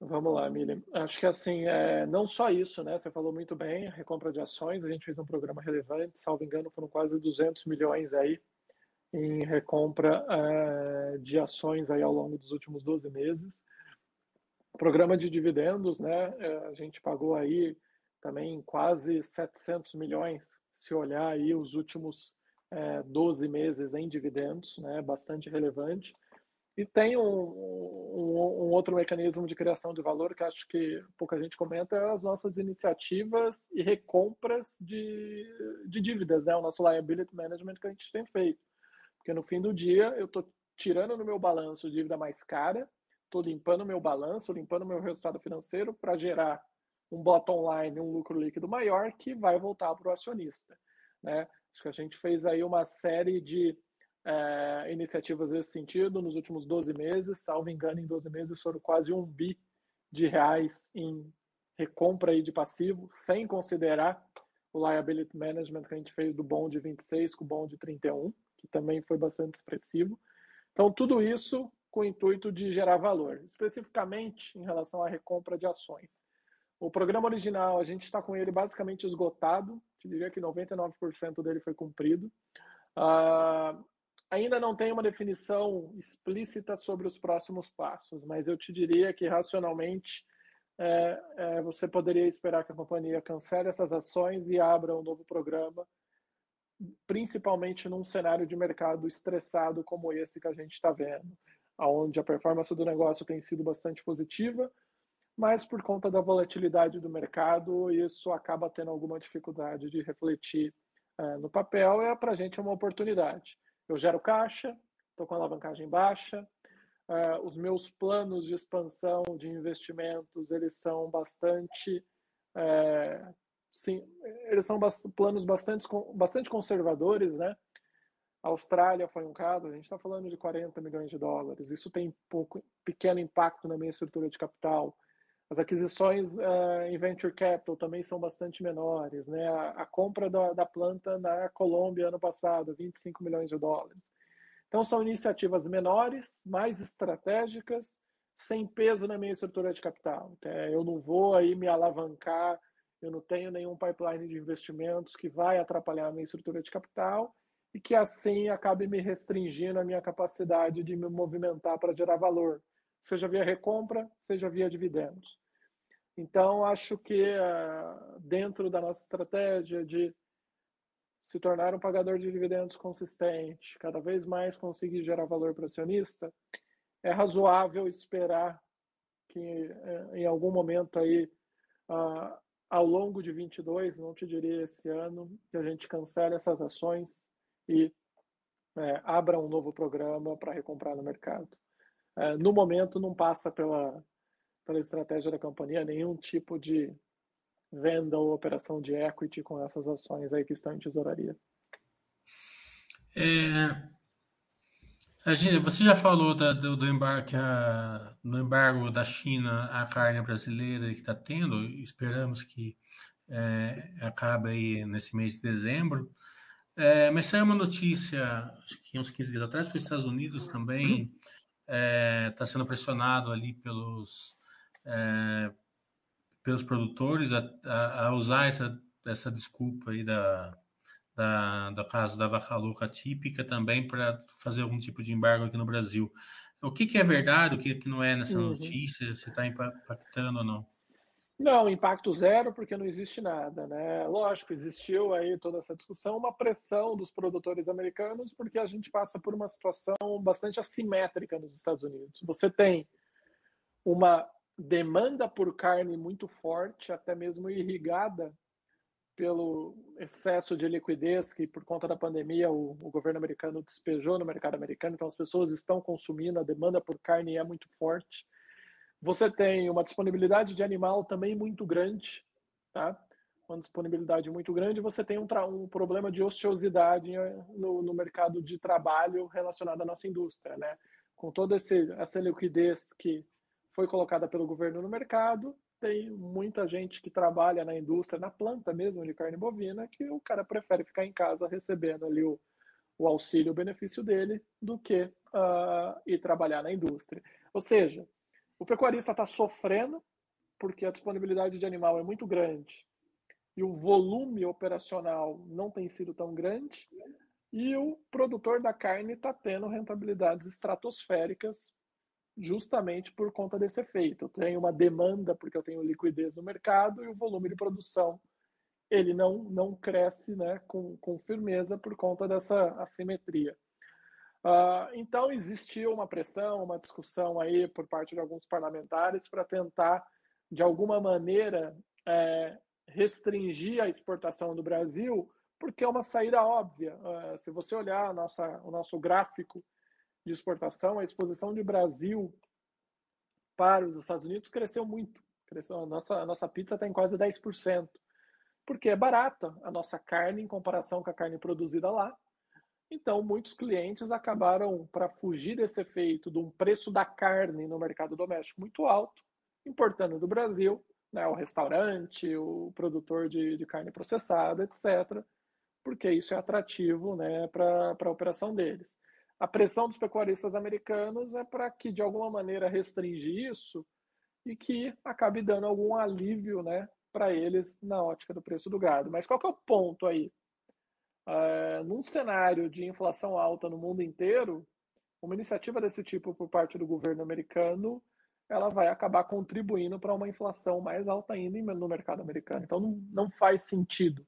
Vamos lá, Miriam. Acho que assim, é, não só isso, né? Você falou muito bem, recompra de ações, a gente fez um programa relevante, salvo engano, foram quase 200 milhões aí em recompra é, de ações aí ao longo dos últimos 12 meses. Programa de dividendos, né? É, a gente pagou aí também quase 700 milhões, se olhar aí os últimos é, 12 meses em dividendos, né? Bastante relevante. E tem um, um, um, outro mecanismo de criação de valor que acho que pouca gente comenta, é as nossas iniciativas e recompras de, de dívidas, né? o nosso liability management que a gente tem feito. Porque no fim do dia eu estou tirando no meu balanço dívida mais cara, estou limpando meu balanço, limpando meu resultado financeiro para gerar um bottom line, um lucro líquido maior que vai voltar para o acionista. Né? Acho que a gente fez aí uma série de é, iniciativas nesse sentido nos últimos 12 meses. Salvo engano, em 12 meses foram quase um bi de reais em recompra aí de passivo, sem considerar o liability management que a gente fez do bond 26 com o bond 31, que também foi bastante expressivo. Então, tudo isso com o intuito de gerar valor, especificamente em relação à recompra de ações. O programa original, a gente está com ele basicamente esgotado, te diria que 99% dele foi cumprido. Uh, ainda não tem uma definição explícita sobre os próximos passos, mas eu te diria que racionalmente é, é, você poderia esperar que a companhia cancele essas ações e abra um novo programa, principalmente num cenário de mercado estressado como esse que a gente está vendo onde a performance do negócio tem sido bastante positiva, mas por conta da volatilidade do mercado, isso acaba tendo alguma dificuldade de refletir é, no papel. É para a gente uma oportunidade. Eu gero caixa, estou com a alavancagem baixa, é, os meus planos de expansão de investimentos eles são bastante é, sim, eles são planos bastante, bastante conservadores, né? A Austrália foi um caso, a gente está falando de 40 milhões de dólares. Isso tem pouco, pequeno impacto na minha estrutura de capital. As aquisições uh, em venture capital também são bastante menores. Né? A, a compra da, da, planta na Colômbia ano passado, 25 milhões de dólares. Então, são iniciativas menores, mais estratégicas, sem peso na minha estrutura de capital. Eu não vou aí me alavancar, eu não tenho nenhum pipeline de investimentos que vai atrapalhar a minha estrutura de capital e que assim acabe me restringindo a minha capacidade de me movimentar para gerar valor, seja via recompra, seja via dividendos. Então, acho que uh, dentro da nossa estratégia de se tornar um pagador de dividendos consistente, cada vez mais conseguir gerar valor para o acionista, é razoável esperar que uh, em algum momento aí, uh, ao longo de 22, não te diria esse ano, que a gente cancele essas ações e é, abra um novo programa para recomprar no mercado. É, no momento, não passa pela, pela estratégia da companhia nenhum tipo de venda ou operação de equity com essas ações aí que estão em tesouraria.
É, gente, você já falou da, do, do, embarque a, embargo da China à carne brasileira que está tendo. Esperamos que é, acabe aí nesse mês de dezembro. É, mas saiu uma notícia, acho que uns 15 dias atrás, que os Estados Unidos também está é, tá sendo pressionado ali pelos, é, pelos produtores a, a, a, usar essa, essa desculpa aí da, da, do caso da vaca louca típica também para fazer algum tipo de embargo aqui no Brasil. O que, que é verdade, o que, que não é nessa uhum. notícia, se está impactando ou não?
Não, impacto zero, porque não existe nada, né? Lógico, existiu aí toda essa discussão, uma pressão dos produtores americanos, porque a gente passa por uma situação bastante assimétrica nos Estados Unidos. Você tem uma demanda por carne muito forte, até mesmo irrigada pelo excesso de liquidez que, por conta da pandemia, o, o, governo americano despejou no mercado americano. Então, as pessoas estão consumindo, a demanda por carne é muito forte. Você tem uma disponibilidade de animal também muito grande, tá? Uma disponibilidade muito grande. Você tem um, um problema de ociosidade eh, no, no, mercado de trabalho relacionado à nossa indústria, né? Com toda esse, essa liquidez que foi colocada pelo governo no mercado, tem muita gente que trabalha na indústria, na planta mesmo de carne bovina, que o cara prefere ficar em casa recebendo ali o, o auxílio, o benefício dele, do que uh, ir trabalhar na indústria. Ou seja, o pecuarista está sofrendo porque a disponibilidade de animal é muito grande e o volume operacional não tem sido tão grande, e o produtor da carne está tendo rentabilidades estratosféricas justamente por conta desse efeito. Eu tenho uma demanda porque eu tenho liquidez no mercado e o volume de produção ele não, não cresce né, com, com firmeza por conta dessa assimetria. Uh, então, existiu uma pressão, uma discussão aí por parte de alguns parlamentares para tentar, de alguma maneira, é, restringir a exportação do Brasil, porque é uma saída óbvia. Uh, se você olhar nossa, o nosso gráfico de exportação, a exposição de Brasil para os Estados Unidos cresceu muito. Cresceu, a, nossa, a nossa pizza está em quase 10%, porque é barata a nossa carne em comparação com a carne produzida lá. Então, muitos clientes acabaram, para fugir desse efeito de um preço da carne no mercado doméstico muito alto, importando do Brasil, né, o restaurante, o produtor de, de carne processada, etc., porque isso é atrativo né, para a operação deles a pressão dos pecuaristas americanos é para que, de alguma maneira, restringir isso e que acabe dando algum alívio né, para eles na ótica do preço do gado. Mas qual que é o ponto aí? É, num cenário de inflação alta no mundo inteiro, uma iniciativa desse tipo por parte do governo americano ela vai acabar contribuindo para uma inflação mais alta ainda no mercado americano. Então não, não faz sentido.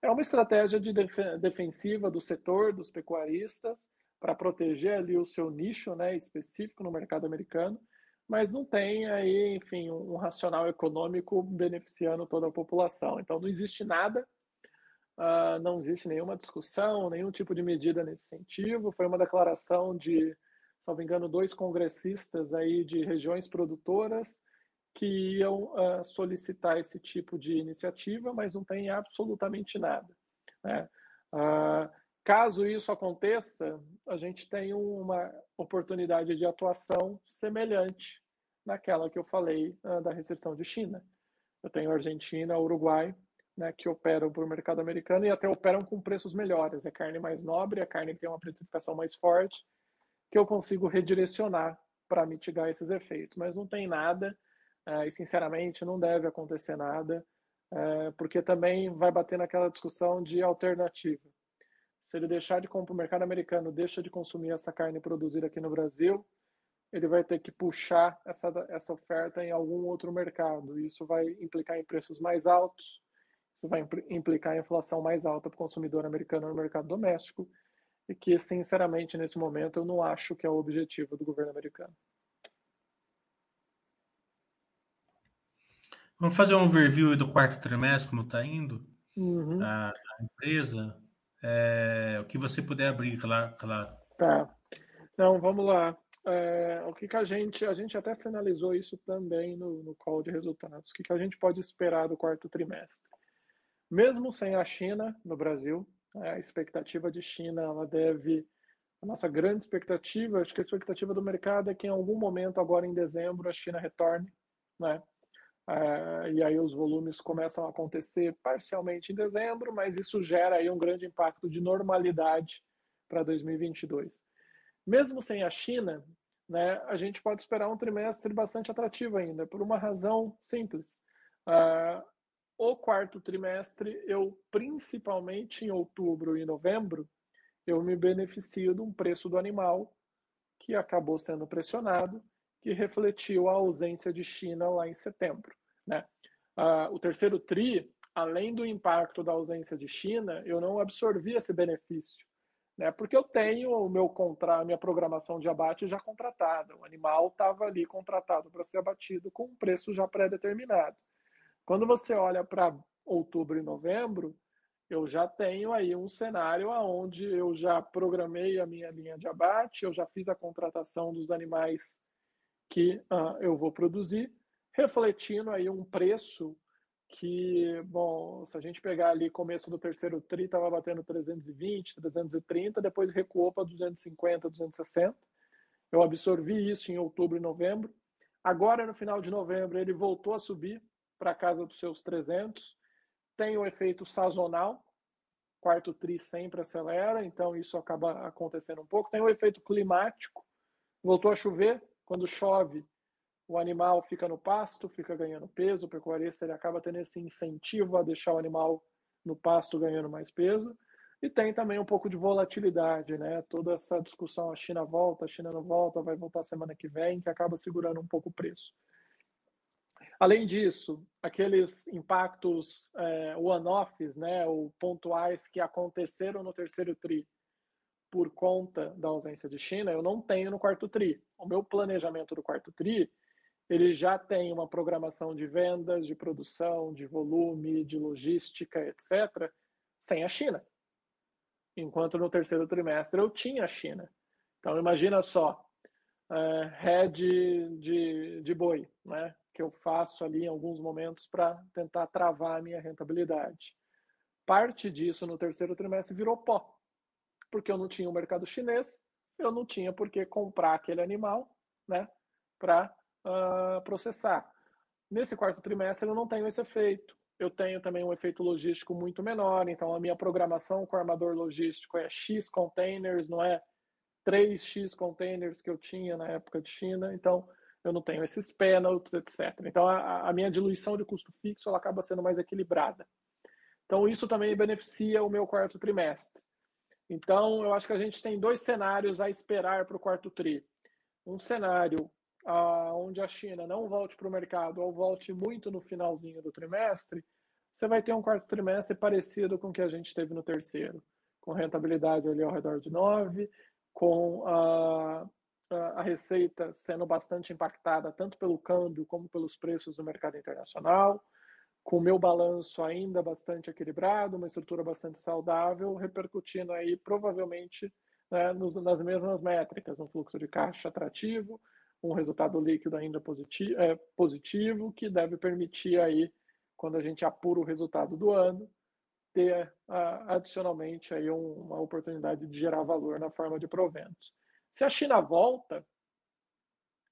É uma estratégia de def defensiva do setor, dos pecuaristas, para proteger ali o seu nicho né, específico no mercado americano, mas não tem aí, enfim, um racional econômico beneficiando toda a população. Então não existe nada, uh, não existe nenhuma discussão, nenhum tipo de medida nesse sentido. Foi uma declaração de, me engano, dois congressistas aí de regiões produtoras que iam uh, solicitar esse tipo de iniciativa, mas não tem absolutamente nada. Né? Uh, Caso isso aconteça, a gente tem uma oportunidade de atuação semelhante naquela que eu falei da restrição de China. Eu tenho Argentina, Uruguai, né, que operam para o mercado americano e até operam com preços melhores. É carne mais nobre, é carne que tem uma precificação mais forte, que eu consigo redirecionar para mitigar esses efeitos. Mas não tem nada, uh, e sinceramente não deve acontecer nada, uh, porque também vai bater naquela discussão de alternativa. Se ele deixar de comprar o mercado americano, deixa de consumir essa carne produzida aqui no Brasil, ele vai ter que puxar essa, essa oferta em algum outro mercado. Isso vai implicar em preços mais altos, isso vai implicar em inflação mais alta para o consumidor americano no mercado doméstico, e que, sinceramente, nesse momento, eu não acho que é o objetivo do governo americano.
Vamos fazer um overview do quarto trimestre, como está indo
uhum.
a, a empresa. É, o que você puder abrir, claro. claro.
Tá. Então, vamos lá. É, o que, que a gente. A gente até sinalizou isso também no, no call de resultados. O que, que a gente pode esperar do quarto trimestre? Mesmo sem a China no Brasil, é, a expectativa de China ela deve. A nossa grande expectativa, acho que a expectativa do mercado é que em algum momento, agora em dezembro, a China retorne, né? Uh, e aí os volumes começam a acontecer parcialmente em dezembro, mas isso gera aí um grande impacto de normalidade para 2022. Mesmo sem a China, né, a gente pode esperar um trimestre bastante atrativo ainda, por uma razão simples. Uh, o quarto trimestre, eu principalmente em outubro e novembro, eu me beneficio de um preço do animal que acabou sendo pressionado, que refletiu a ausência de China lá em setembro. Né? Uh, o terceiro TRI, além do impacto da ausência de China, eu não absorvi esse benefício né? Porque eu tenho o meu contra, a minha programação de abate já contratada. O animal estava ali contratado para ser abatido com um preço já pré-determinado. Quando você olha para outubro e novembro, eu já tenho aí um cenário onde eu já programei a minha linha de abate, eu já fiz a contratação dos animais que uh, eu vou produzir, refletindo aí um preço que, bom, se a gente pegar ali começo do terceiro tri, estava batendo 320, 330, depois recuou para 250, 260. Eu absorvi isso em outubro e novembro. Agora, no final de novembro, ele voltou a subir para casa dos seus 300. Tem o efeito sazonal, quarto tri sempre acelera, então isso acaba acontecendo um pouco. Tem o efeito climático, voltou a chover, quando chove, o animal fica no pasto, fica ganhando peso, o pecuarista ele acaba tendo esse incentivo a deixar o animal no pasto ganhando mais peso. E tem também um pouco de volatilidade, né? Toda essa discussão, a China volta, a China não volta, vai voltar semana que vem, que acaba segurando um pouco o preço. Além disso, aqueles impactos é, one-offs, né, ou pontuais que aconteceram no terceiro TRI por conta da ausência de China, eu não tenho no quarto TRI. O meu planejamento do quarto TRI ele já tem uma programação de vendas, de produção, de volume, de logística, etc., sem a China. Enquanto no terceiro trimestre eu tinha a China. Então, imagina só, uh, head de, de boi, né? que eu faço ali em alguns momentos para tentar travar a minha rentabilidade. Parte disso no terceiro trimestre virou pó, porque eu não tinha o mercado chinês, eu não tinha por que comprar aquele animal né, para uh, processar. Nesse quarto trimestre eu não tenho esse efeito. Eu tenho também um efeito logístico muito menor, então a minha programação com o armador logístico é X containers, não é 3X containers que eu tinha na época de China, então eu não tenho esses penalties, etc. Então a, a minha diluição de custo fixo ela acaba sendo mais equilibrada. Então isso também beneficia o meu quarto trimestre. Então eu acho que a gente tem dois cenários a esperar para o quarto tri. Um cenário onde a China não volte para o mercado ou volte muito no finalzinho do trimestre, você vai ter um quarto trimestre parecido com o que a gente teve no terceiro, com rentabilidade ali ao redor de 9, com a, a receita sendo bastante impactada tanto pelo câmbio como pelos preços do mercado internacional, com o meu balanço ainda bastante equilibrado, uma estrutura bastante saudável, repercutindo aí provavelmente né, nos, nas mesmas métricas, um fluxo de caixa atrativo, um resultado líquido ainda positivo, é, positivo, que deve permitir aí, quando a gente apura o resultado do ano, ter adicionalmente aí um, uma oportunidade de gerar valor na forma de proventos. Se a China volta,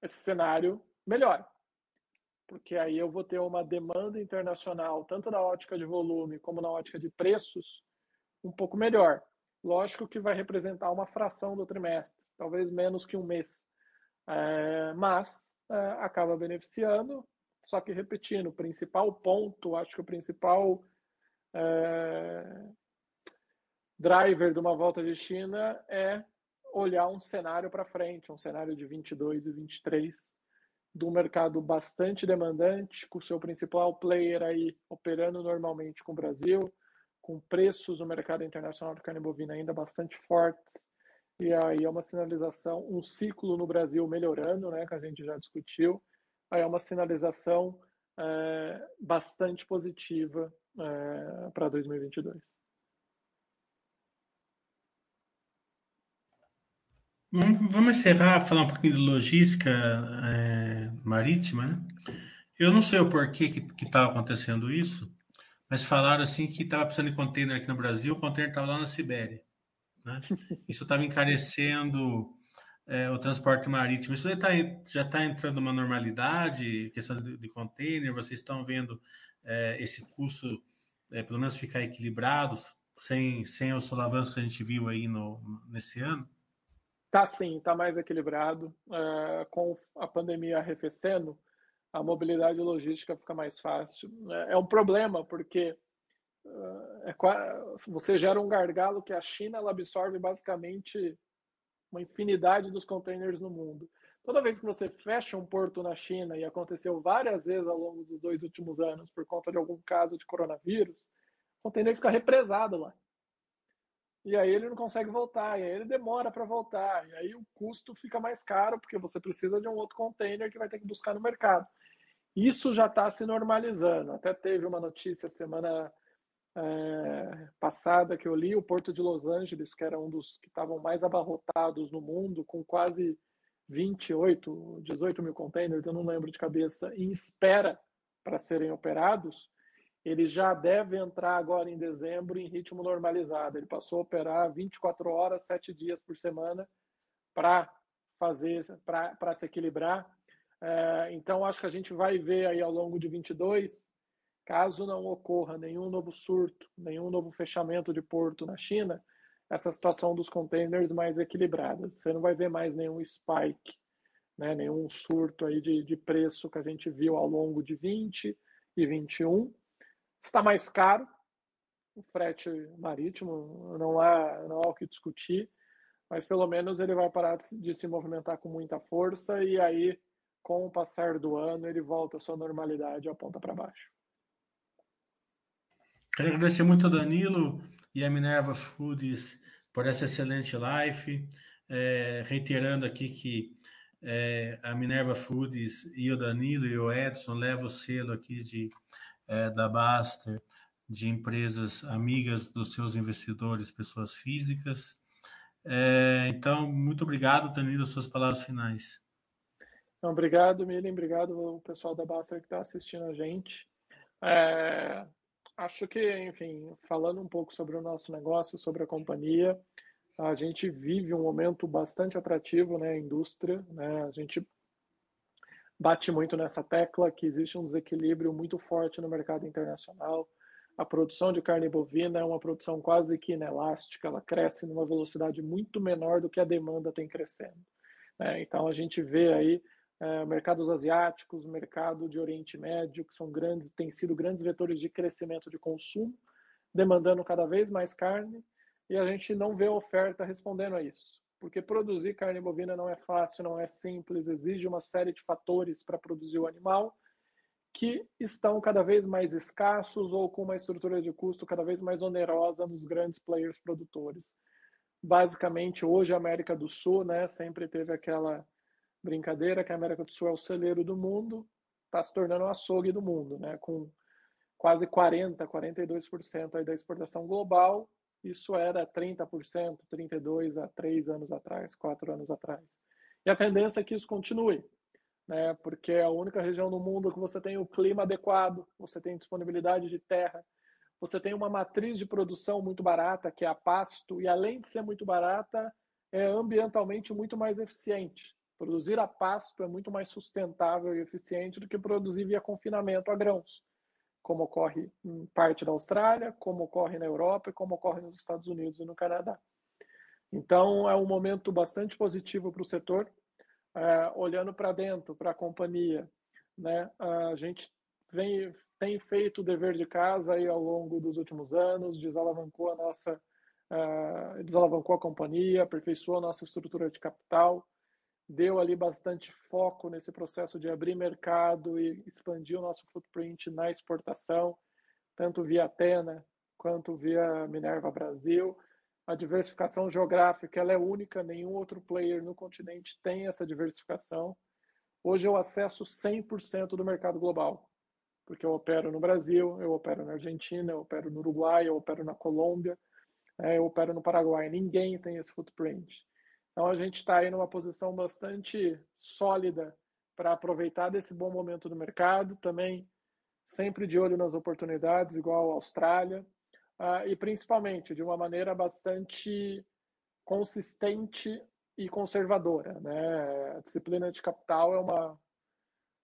esse cenário melhora, porque aí eu vou ter uma demanda internacional, tanto na ótica de volume como na ótica de preços, um pouco melhor. Lógico que vai representar uma fração do trimestre, talvez menos que um mês é, mas é, acaba beneficiando. Só que, repetindo, o principal ponto, acho que o principal é, driver de uma volta de China é olhar um cenário para frente, um cenário de 22 e 23, de um mercado bastante demandante, com o seu principal player aí operando normalmente com o Brasil, com preços no mercado internacional de carne bovina ainda bastante fortes, e aí é uma sinalização, um ciclo no Brasil melhorando, né, que a gente já discutiu. Aí é uma sinalização é, bastante positiva é, para 2022.
Vamos encerrar, falar um pouquinho de logística é, marítima, né? Eu não sei o porquê que estava acontecendo isso, mas falaram assim que estava precisando de container aqui no Brasil, o container estava lá na Sibéria. Né? Isso estava encarecendo é, o transporte marítimo. Isso já está tá entrando numa normalidade, questão de, de container, vocês estão vendo é, esse custo, é, pelo menos ficar equilibrado, sem, sem os solavancos que a gente viu aí no, nesse ano?
Tá sim, tá mais equilibrado. É, com a pandemia arrefecendo, a mobilidade logística fica mais fácil. É, é um problema, porque é, você gera um gargalo que a China ela absorve basicamente uma infinidade dos containers no mundo. Toda vez que você fecha um porto na China, e aconteceu várias vezes ao longo dos dois últimos anos, por conta de algum caso de coronavírus, o container fica represado lá. e aí ele não consegue voltar, e aí ele demora para voltar, e aí o custo fica mais caro, porque você precisa de um outro container que vai ter que buscar no mercado. Isso já está se normalizando. Até teve uma notícia semana é, passada que eu li, o Porto de Los Angeles, que era um dos que estavam mais abarrotados no mundo, com quase 28, 18 mil containers, eu não lembro de cabeça, em espera para serem operados, ele já deve entrar agora em dezembro em ritmo normalizado. Ele passou a operar 24 horas, 7 dias por semana para fazer, para se equilibrar. É, então, acho que a gente vai ver aí ao longo de 22, caso não ocorra nenhum novo surto, nenhum novo fechamento de porto na China, essa situação dos containers mais equilibrada. Você não vai ver mais nenhum spike, né, nenhum surto aí de, de preço que a gente viu ao longo de 20 e 21 Está mais caro o frete marítimo, não há, não há o que discutir, mas pelo menos ele vai parar de se movimentar com muita força e aí, com o passar do ano, ele volta à sua normalidade, aponta para baixo.
Quero agradecer muito ao Danilo e à Minerva Foods por essa excelente live, é, reiterando aqui que é, a Minerva Foods e o Danilo e o Edson levam o selo aqui de é, da Baster, de empresas amigas dos seus investidores, pessoas físicas. É, então, muito obrigado, Danilo, suas palavras finais.
Obrigado, Milen, obrigado ao pessoal da Baster que está assistindo a gente. É, acho que, enfim, falando um pouco sobre o nosso negócio, sobre a companhia, a gente vive um momento bastante atrativo, né, indústria, né, a gente bate muito nessa tecla que existe um desequilíbrio muito forte no mercado internacional. A produção de carne bovina é uma produção quase que inelástica, ela cresce numa velocidade muito menor do que a demanda tem crescendo. É, então a gente vê aí é, mercados asiáticos, mercado de Oriente Médio, que são grandes, têm sido grandes vetores de crescimento de consumo, demandando cada vez mais carne, e a gente não vê oferta respondendo a isso porque produzir carne bovina não é fácil, não é simples, exige uma série de fatores para produzir o animal que estão cada vez mais escassos ou com uma estrutura de custo cada vez mais onerosa nos grandes players produtores. Basicamente, hoje a América do Sul, né, sempre teve aquela brincadeira que a América do Sul é o celeiro do mundo, está se tornando o açougue do mundo, né, com quase 40, 42% aí da exportação global isso era 30%, 32% há três anos atrás, quatro anos atrás. E a tendência é que isso continue, né? porque é a única região no mundo que você tem o clima adequado, você tem disponibilidade de terra, você tem uma matriz de produção muito barata, que é a pasto, e além de ser muito barata, é ambientalmente muito mais eficiente. Produzir a pasto é muito mais sustentável e eficiente do que produzir via confinamento a grãos como ocorre em parte da Austrália, como ocorre na Europa e como ocorre nos Estados Unidos e no Canadá. Então, é um momento bastante positivo para o setor. É, olhando para dentro, para a companhia, né, a gente vem, tem feito o dever de casa aí ao longo dos últimos anos, desalavancou a nossa, uh, desalavancou a companhia, aperfeiçoou a nossa estrutura de capital, deu ali bastante foco nesse processo de abrir mercado e expandir o nosso footprint na exportação, tanto via Atena quanto via Minerva Brasil. A diversificação geográfica ela é única, nenhum outro player no continente tem essa diversificação. Hoje eu acesso 100% do mercado global, porque eu opero no Brasil, eu opero na Argentina, eu opero no Uruguai, eu opero na Colômbia, é, eu opero no Paraguai. Ninguém tem esse footprint. Então a gente está aí numa posição bastante sólida para aproveitar desse bom momento do mercado, também sempre de olho nas oportunidades, igual a Austrália, uh, e principalmente de uma maneira bastante consistente e conservadora. Né? A disciplina de capital é uma,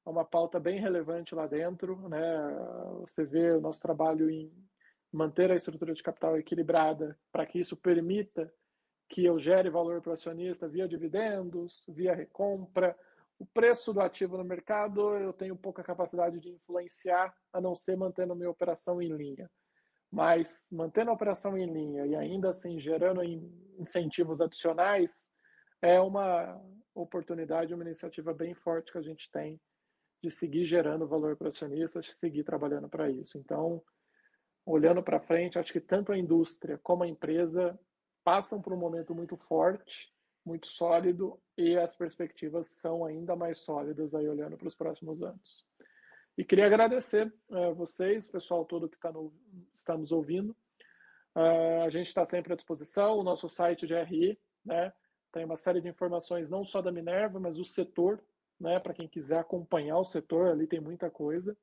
é uma pauta bem relevante lá dentro. Né? Você vê o nosso trabalho em manter a estrutura de capital equilibrada para que isso permita que eu gere valor para o acionista via dividendos, via recompra. O preço do ativo no mercado eu tenho pouca capacidade de influenciar, a não ser mantendo minha operação em linha. Mas mantendo a operação em linha e ainda assim gerando incentivos adicionais é uma oportunidade, uma iniciativa bem forte que a gente tem de seguir gerando valor para acionistas, seguir trabalhando para isso. Então, olhando para frente, acho que tanto a indústria como a empresa passam por um momento muito forte, muito sólido e as perspectivas são ainda mais sólidas aí olhando para os próximos anos. E queria agradecer uh, vocês, o pessoal todo que tá no, está nos ouvindo. Uh, a gente está sempre à disposição, o nosso site de RI, né, tem uma série de informações não só da Minerva, mas o setor, né, para quem quiser acompanhar o setor, ali tem muita coisa.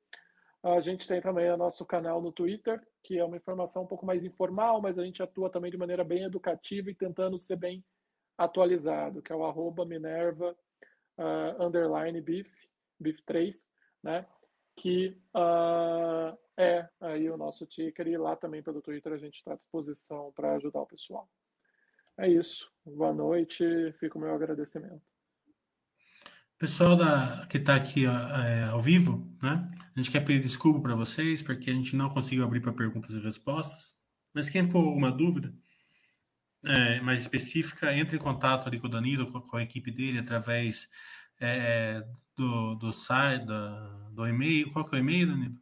A gente tem também o nosso canal no Twitter, que é uma informação um pouco mais informal, mas a gente atua também de maneira bem educativa e tentando ser bem atualizado, que é o arroba Minerva uh, underline beef, beef 3, né? que uh, é aí o nosso ticker e lá também pelo Twitter a gente está à disposição para ajudar o pessoal. É isso. Boa noite, fica o meu agradecimento.
Pessoal da, que está aqui é, ao vivo, né? A gente quer pedir desculpa para vocês porque a gente não conseguiu abrir para perguntas e respostas. Mas quem ficou alguma dúvida é, mais específica, entre em contato ali com o Danilo, com, com a equipe dele, através é, do, do site, do, do e-mail. Qual que é o e-mail, Danilo?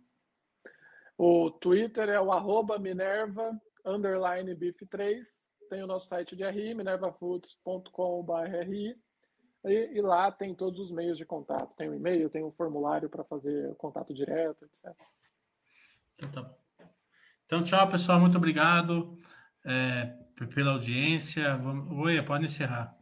O Twitter é o arroba Minerva underline BIF3. Tem o nosso site de RI, minervafoods.com.br e, e lá tem todos os meios de contato. Tem o um e-mail, tem um formulário para fazer contato direto, etc.
Então, tá. Então, tchau, pessoal. Muito obrigado é, pela audiência. Vamos... Oi, pode encerrar.